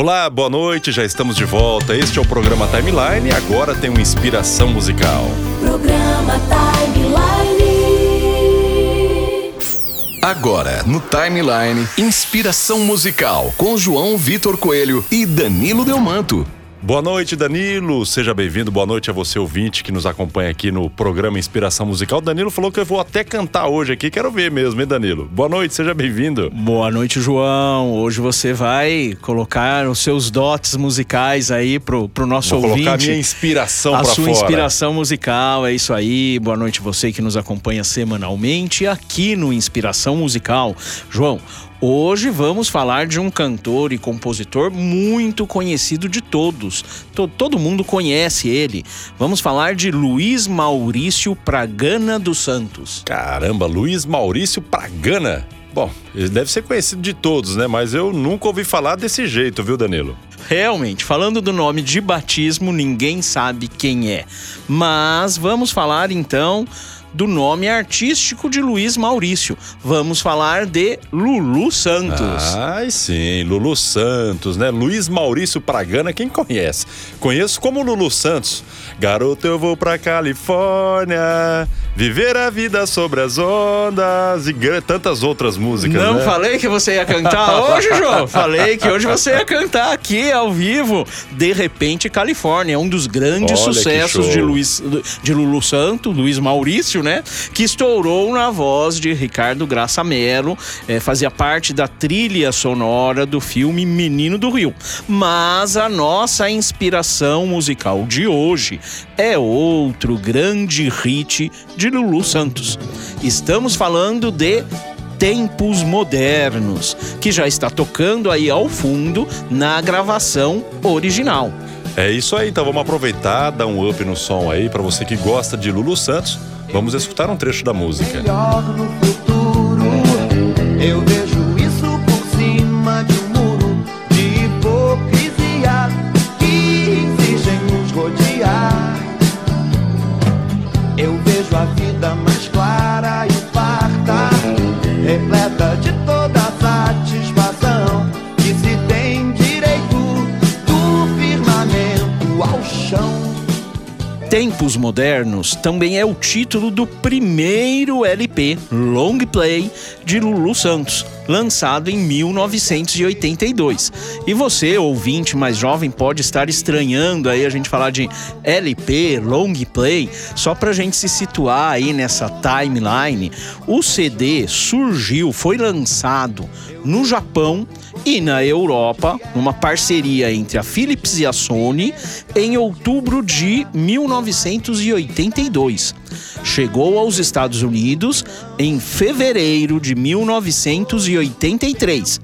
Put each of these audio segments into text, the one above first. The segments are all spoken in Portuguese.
Olá, boa noite, já estamos de volta. Este é o programa Timeline e agora tem uma inspiração musical. Programa Timeline. Agora, no Timeline, inspiração musical com João Vitor Coelho e Danilo Delmanto. Boa noite, Danilo. Seja bem-vindo. Boa noite a você, ouvinte, que nos acompanha aqui no programa Inspiração Musical. Danilo falou que eu vou até cantar hoje aqui. Quero ver mesmo, hein, Danilo? Boa noite, seja bem-vindo. Boa noite, João. Hoje você vai colocar os seus dotes musicais aí pro, pro nosso vou ouvinte. colocar a minha inspiração a sua fora. inspiração musical, é isso aí. Boa noite você que nos acompanha semanalmente aqui no Inspiração Musical. João, Hoje vamos falar de um cantor e compositor muito conhecido de todos. To- todo mundo conhece ele. Vamos falar de Luiz Maurício Pragana dos Santos. Caramba, Luiz Maurício Pragana. Bom, ele deve ser conhecido de todos, né? Mas eu nunca ouvi falar desse jeito, viu, Danilo? Realmente, falando do nome de batismo, ninguém sabe quem é. Mas vamos falar então do nome artístico de Luiz Maurício. Vamos falar de Lulu Santos. Ai, sim, Lulu Santos, né? Luiz Maurício Pragana, quem conhece? Conheço como Lulu Santos. Garoto, eu vou pra Califórnia, viver a vida sobre as ondas e tantas outras músicas, Não né? falei que você ia cantar hoje, João. Falei que hoje você ia cantar aqui ao vivo. De repente, Califórnia, um dos grandes Olha sucessos de Luiz de Lulu Santo, Luiz Maurício, né? Que estourou na voz de Ricardo Graça Mello, eh, fazia parte da trilha sonora do filme Menino do Rio. Mas a nossa inspiração musical de hoje é outro grande hit de Lulu Santos. Estamos falando de Tempos Modernos, que já está tocando aí ao fundo na gravação original. É isso aí, então vamos aproveitar, dar um up no som aí pra você que gosta de Lulu Santos. Vamos escutar um trecho da música. Eu vejo isso por cima de um muro de hipocrisia que nos rodear. Eu vejo a vida mais Tempos Modernos também é o título do primeiro LP long play de Lulu Santos, lançado em 1982. E você, ouvinte mais jovem, pode estar estranhando aí a gente falar de LP, long play, só pra gente se situar aí nessa timeline. O CD surgiu, foi lançado no Japão e na Europa, numa parceria entre a Philips e a Sony, em outubro de 1982. Chegou aos Estados Unidos em fevereiro de 1983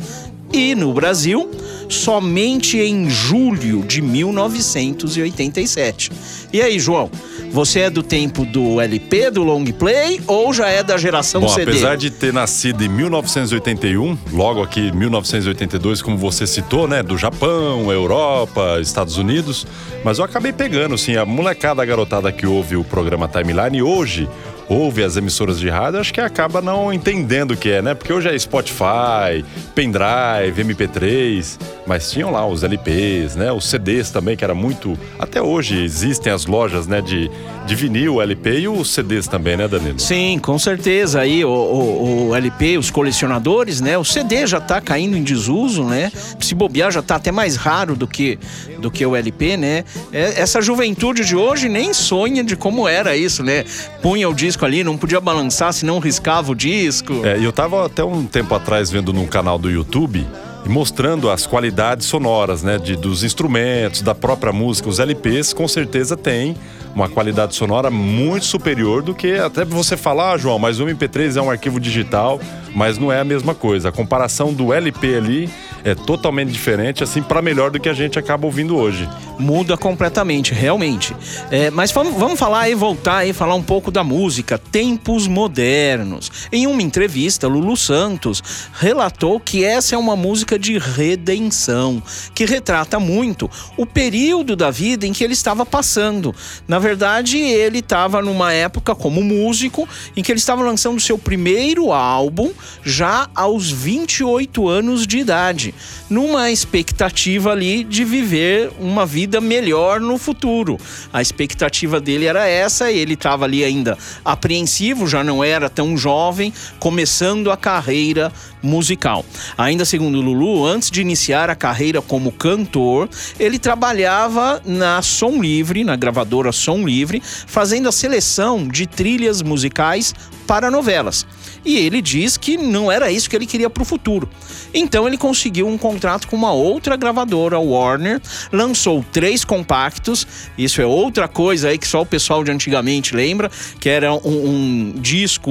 e no Brasil somente em julho de 1987. E aí, João? Você é do tempo do LP, do long play ou já é da geração Bom, CD? apesar de ter nascido em 1981, logo aqui 1982, como você citou, né, do Japão, Europa, Estados Unidos, mas eu acabei pegando, assim, a molecada, a garotada que ouve o programa Timeline hoje ouve as emissoras de rádio, acho que acaba não entendendo o que é, né? Porque hoje é Spotify, pendrive, MP3, mas tinham lá os LPs, né? Os CDs também, que era muito. Até hoje existem as lojas, né? De, de vinil, LP e os CDs também, né, Danilo? Sim, com certeza. Aí o, o- o LP, os colecionadores, né? O CD já tá caindo em desuso, né? Se bobear já tá até mais raro do que, do que o LP, né? É, essa juventude de hoje nem sonha de como era isso, né? Punha o disco ali, não podia balançar, senão riscava o disco. É, eu tava até um tempo atrás vendo num canal do YouTube mostrando as qualidades sonoras, né, de, dos instrumentos, da própria música. Os LPs com certeza têm uma qualidade sonora muito superior do que até você falar, ah, João, mas o MP3 é um arquivo digital, mas não é a mesma coisa. A comparação do LP ali é totalmente diferente, assim, para melhor do que a gente acaba ouvindo hoje. Muda completamente, realmente. É, mas vamos, vamos falar e voltar e falar um pouco da música Tempos Modernos. Em uma entrevista, Lulu Santos relatou que essa é uma música música de redenção, que retrata muito o período da vida em que ele estava passando. Na verdade, ele estava numa época como músico em que ele estava lançando seu primeiro álbum já aos 28 anos de idade, numa expectativa ali de viver uma vida melhor no futuro. A expectativa dele era essa, ele estava ali ainda apreensivo, já não era tão jovem, começando a carreira musical. Ainda segundo Lulu, antes de iniciar a carreira como cantor, ele trabalhava na Som Livre, na gravadora Som Livre, fazendo a seleção de trilhas musicais para novelas. E ele diz que não era isso que ele queria para o futuro. Então ele conseguiu um contrato com uma outra gravadora, Warner, lançou três compactos. Isso é outra coisa aí que só o pessoal de antigamente lembra, que era um, um disco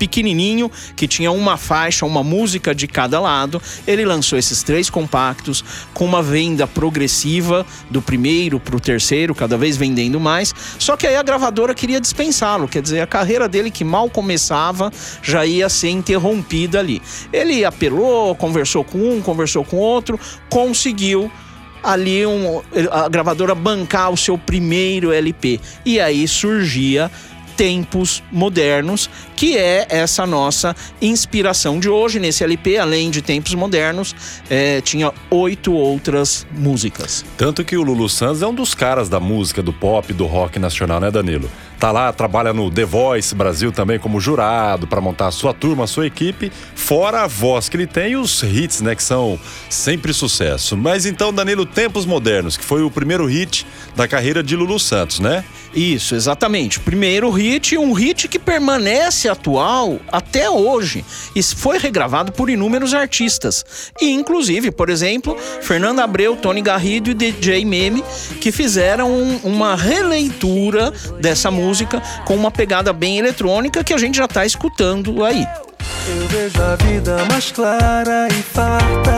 pequenininho que tinha uma faixa, uma música de cada lado. Ele lançou esses três compactos com uma venda progressiva do primeiro para o terceiro, cada vez vendendo mais. Só que aí a gravadora queria dispensá-lo, quer dizer, a carreira dele que mal começava já ia ser interrompida ali. Ele apelou, conversou com um, conversou com outro, conseguiu ali um, a gravadora bancar o seu primeiro LP. E aí surgia tempos modernos, que é essa nossa inspiração de hoje. Nesse LP, além de tempos modernos, é, tinha oito outras músicas. Tanto que o Lulu Santos é um dos caras da música, do pop, do rock nacional, né, Danilo? Tá lá, trabalha no The Voice Brasil também como jurado para montar a sua turma, a sua equipe, fora a voz que ele tem e os hits, né, que são sempre sucesso. Mas então, Danilo, Tempos Modernos, que foi o primeiro hit da carreira de Lulu Santos, né? Isso, exatamente. Primeiro hit, um hit que permanece atual até hoje e foi regravado por inúmeros artistas. E inclusive, por exemplo, Fernando Abreu, Tony Garrido e DJ Meme, que fizeram um, uma releitura dessa música com uma pegada bem eletrônica que a gente já está escutando aí. Eu vejo a vida mais clara e farta,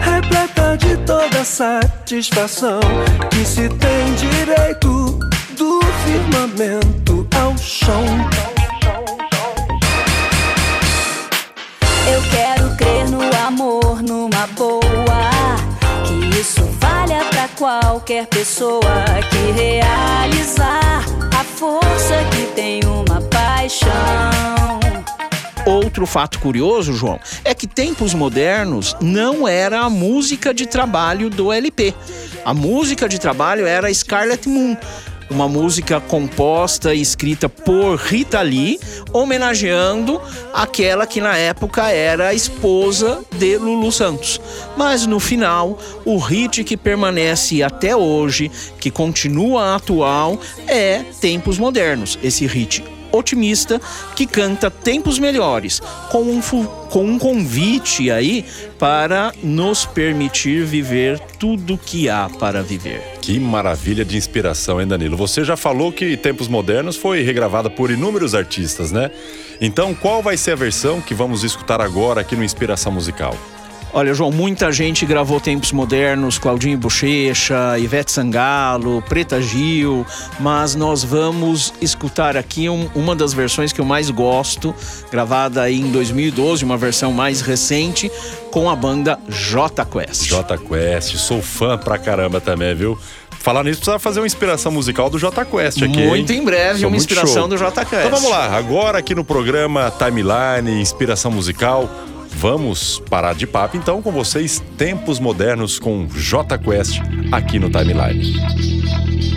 repleta de toda satisfação que se tem direito do firmamento ao chão. Eu quero crer no amor, numa boa. Que isso valha pra qualquer pessoa que realizar a força que tem uma paixão. Outro fato curioso, João, é que tempos modernos não era a música de trabalho do LP. A música de trabalho era Scarlet Moon, uma música composta e escrita por Rita Lee, homenageando aquela que na época era a esposa de Lulu Santos. Mas no final, o hit que permanece até hoje, que continua atual, é Tempos Modernos. Esse hit otimista que canta tempos melhores, com um, com um convite aí para nos permitir viver tudo que há para viver. Que maravilha de inspiração, hein, Danilo? Você já falou que Tempos Modernos foi regravada por inúmeros artistas, né? Então, qual vai ser a versão que vamos escutar agora aqui no Inspiração Musical? Olha, João, muita gente gravou tempos modernos, Claudinho Bochecha, Ivete Sangalo, Preta Gil, mas nós vamos escutar aqui um- uma das versões que eu mais gosto, gravada aí em 2012, uma versão mais recente, com a banda J Quest. J Quest, sou fã pra caramba também, viu? Falar nisso, precisa fazer uma inspiração musical do J Quest aqui. Muito hein? em breve, Sou uma inspiração show. do J Quest. Então vamos lá, agora aqui no programa Timeline, Inspiração Musical, vamos parar de papo então com vocês, Tempos Modernos com J Quest aqui no Timeline.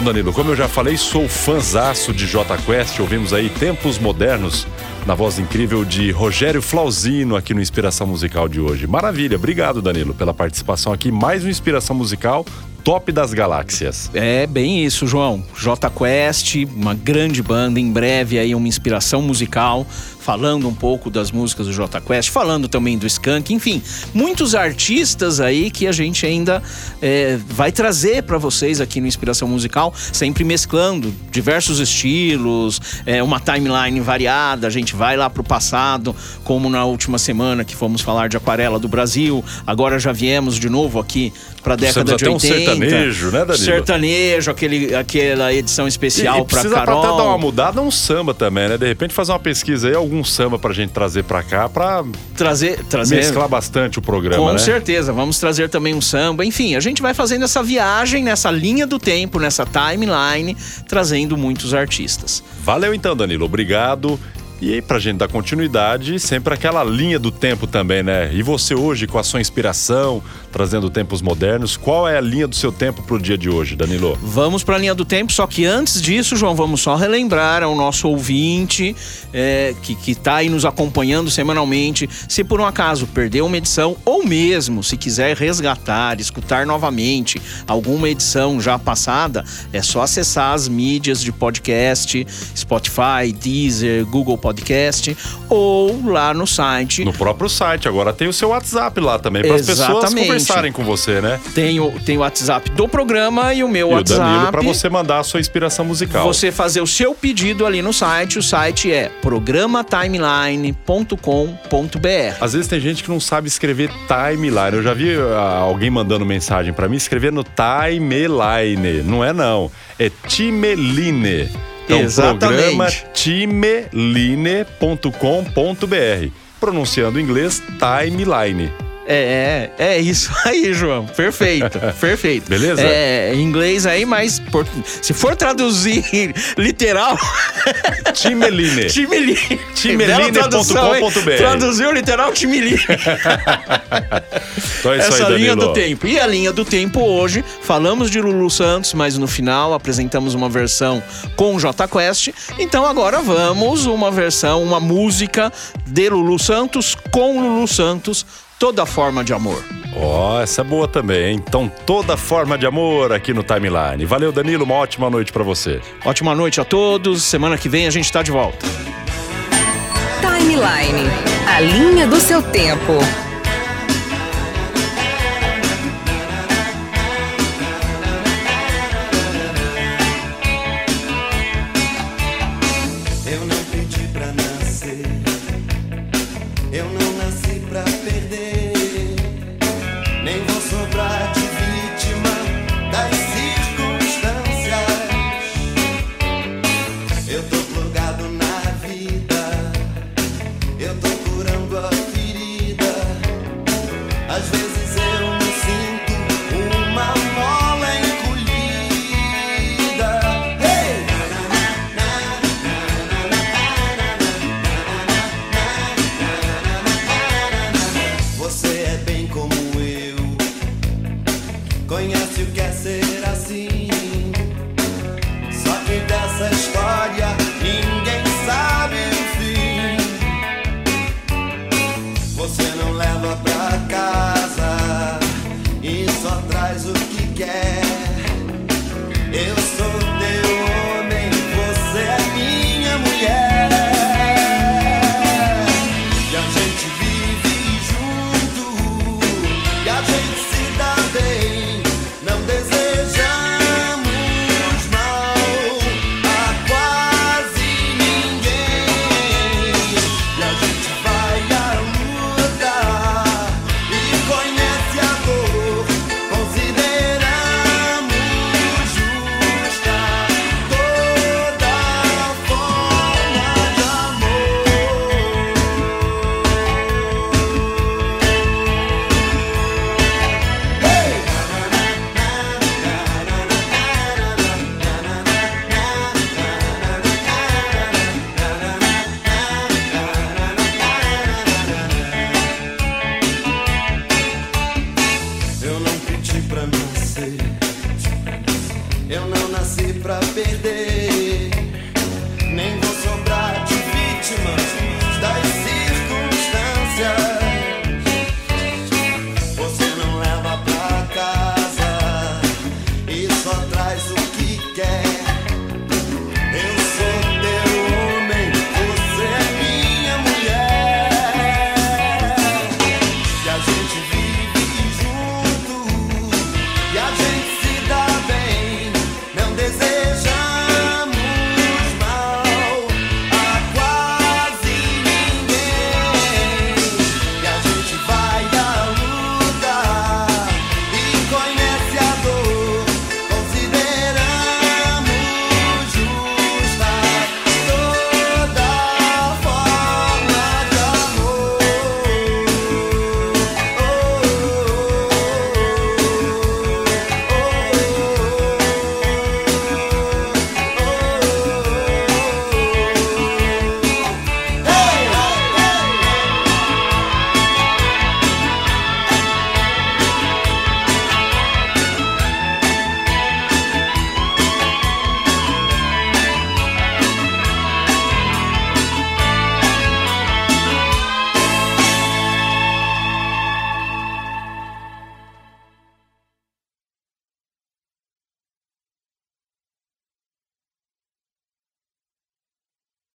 Bom, Danilo, como eu já falei, sou fãzaço de J Quest. Ouvimos aí Tempos Modernos na voz incrível de Rogério Flauzino aqui no Inspiração Musical de hoje. Maravilha, obrigado, Danilo, pela participação aqui. Mais uma Inspiração Musical top das galáxias. É bem isso, João. J Quest, uma grande banda, em breve aí uma inspiração musical, falando um pouco das músicas do J Quest, falando também do Skank, enfim, muitos artistas aí que a gente ainda é, vai trazer para vocês aqui no Inspiração Musical, sempre mesclando diversos estilos, é, uma timeline variada, a gente vai lá pro passado, como na última semana que fomos falar de Aquarela do Brasil, agora já viemos de novo aqui para a década de 80. Um sertanejo, né, Danilo? Sertanejo, aquele, aquela edição especial para Carol. Precisa dar uma mudada, um samba também, né? De repente fazer uma pesquisa aí, algum samba pra gente trazer para cá, para trazer, trazer mesclar bastante o programa, Com né? certeza, vamos trazer também um samba. Enfim, a gente vai fazendo essa viagem nessa linha do tempo, nessa timeline, trazendo muitos artistas. Valeu então, Danilo. Obrigado. E aí, pra gente dar continuidade, sempre aquela linha do tempo também, né? E você hoje, com a sua inspiração, trazendo tempos modernos, qual é a linha do seu tempo pro dia de hoje, Danilo? Vamos pra linha do tempo, só que antes disso, João, vamos só relembrar ao nosso ouvinte é, que, que tá aí nos acompanhando semanalmente, se por um acaso perdeu uma edição, ou mesmo se quiser resgatar, escutar novamente alguma edição já passada, é só acessar as mídias de podcast, Spotify, Deezer, Google Podcast podcast ou lá no site. No próprio site. Agora tem o seu WhatsApp lá também para as pessoas conversarem com você, né? Tem o, tem o WhatsApp do programa e o meu e WhatsApp. O Danilo para você mandar a sua inspiração musical. Você fazer o seu pedido ali no site. O site é programatimeline.com.br. Às vezes tem gente que não sabe escrever timeline. Eu já vi uh, alguém mandando mensagem para mim escrever no timeline. Não é não. É timeline. Então, Exatamente. programa timeline.com.br. Pronunciando em inglês, timeline. É, é, é isso aí, João. Perfeito, perfeito. Beleza? É, em inglês aí, mas por, se for traduzir literal. Timeline. Timeline. Timeline.com.br. Traduziu literal Timeline. então é isso Essa aí, linha do tempo. E a linha do tempo hoje, falamos de Lulu Santos, mas no final apresentamos uma versão com J Quest. Então agora vamos uma versão, uma música de Lulu Santos com Lulu Santos toda forma de amor. Ó, oh, essa é boa também, hein? Então, toda forma de amor aqui no Timeline. Valeu, Danilo, uma ótima noite para você. Ótima noite a todos. Semana que vem a gente tá de volta. Timeline, a linha do seu tempo. Eu não pedi pra nascer. Eu não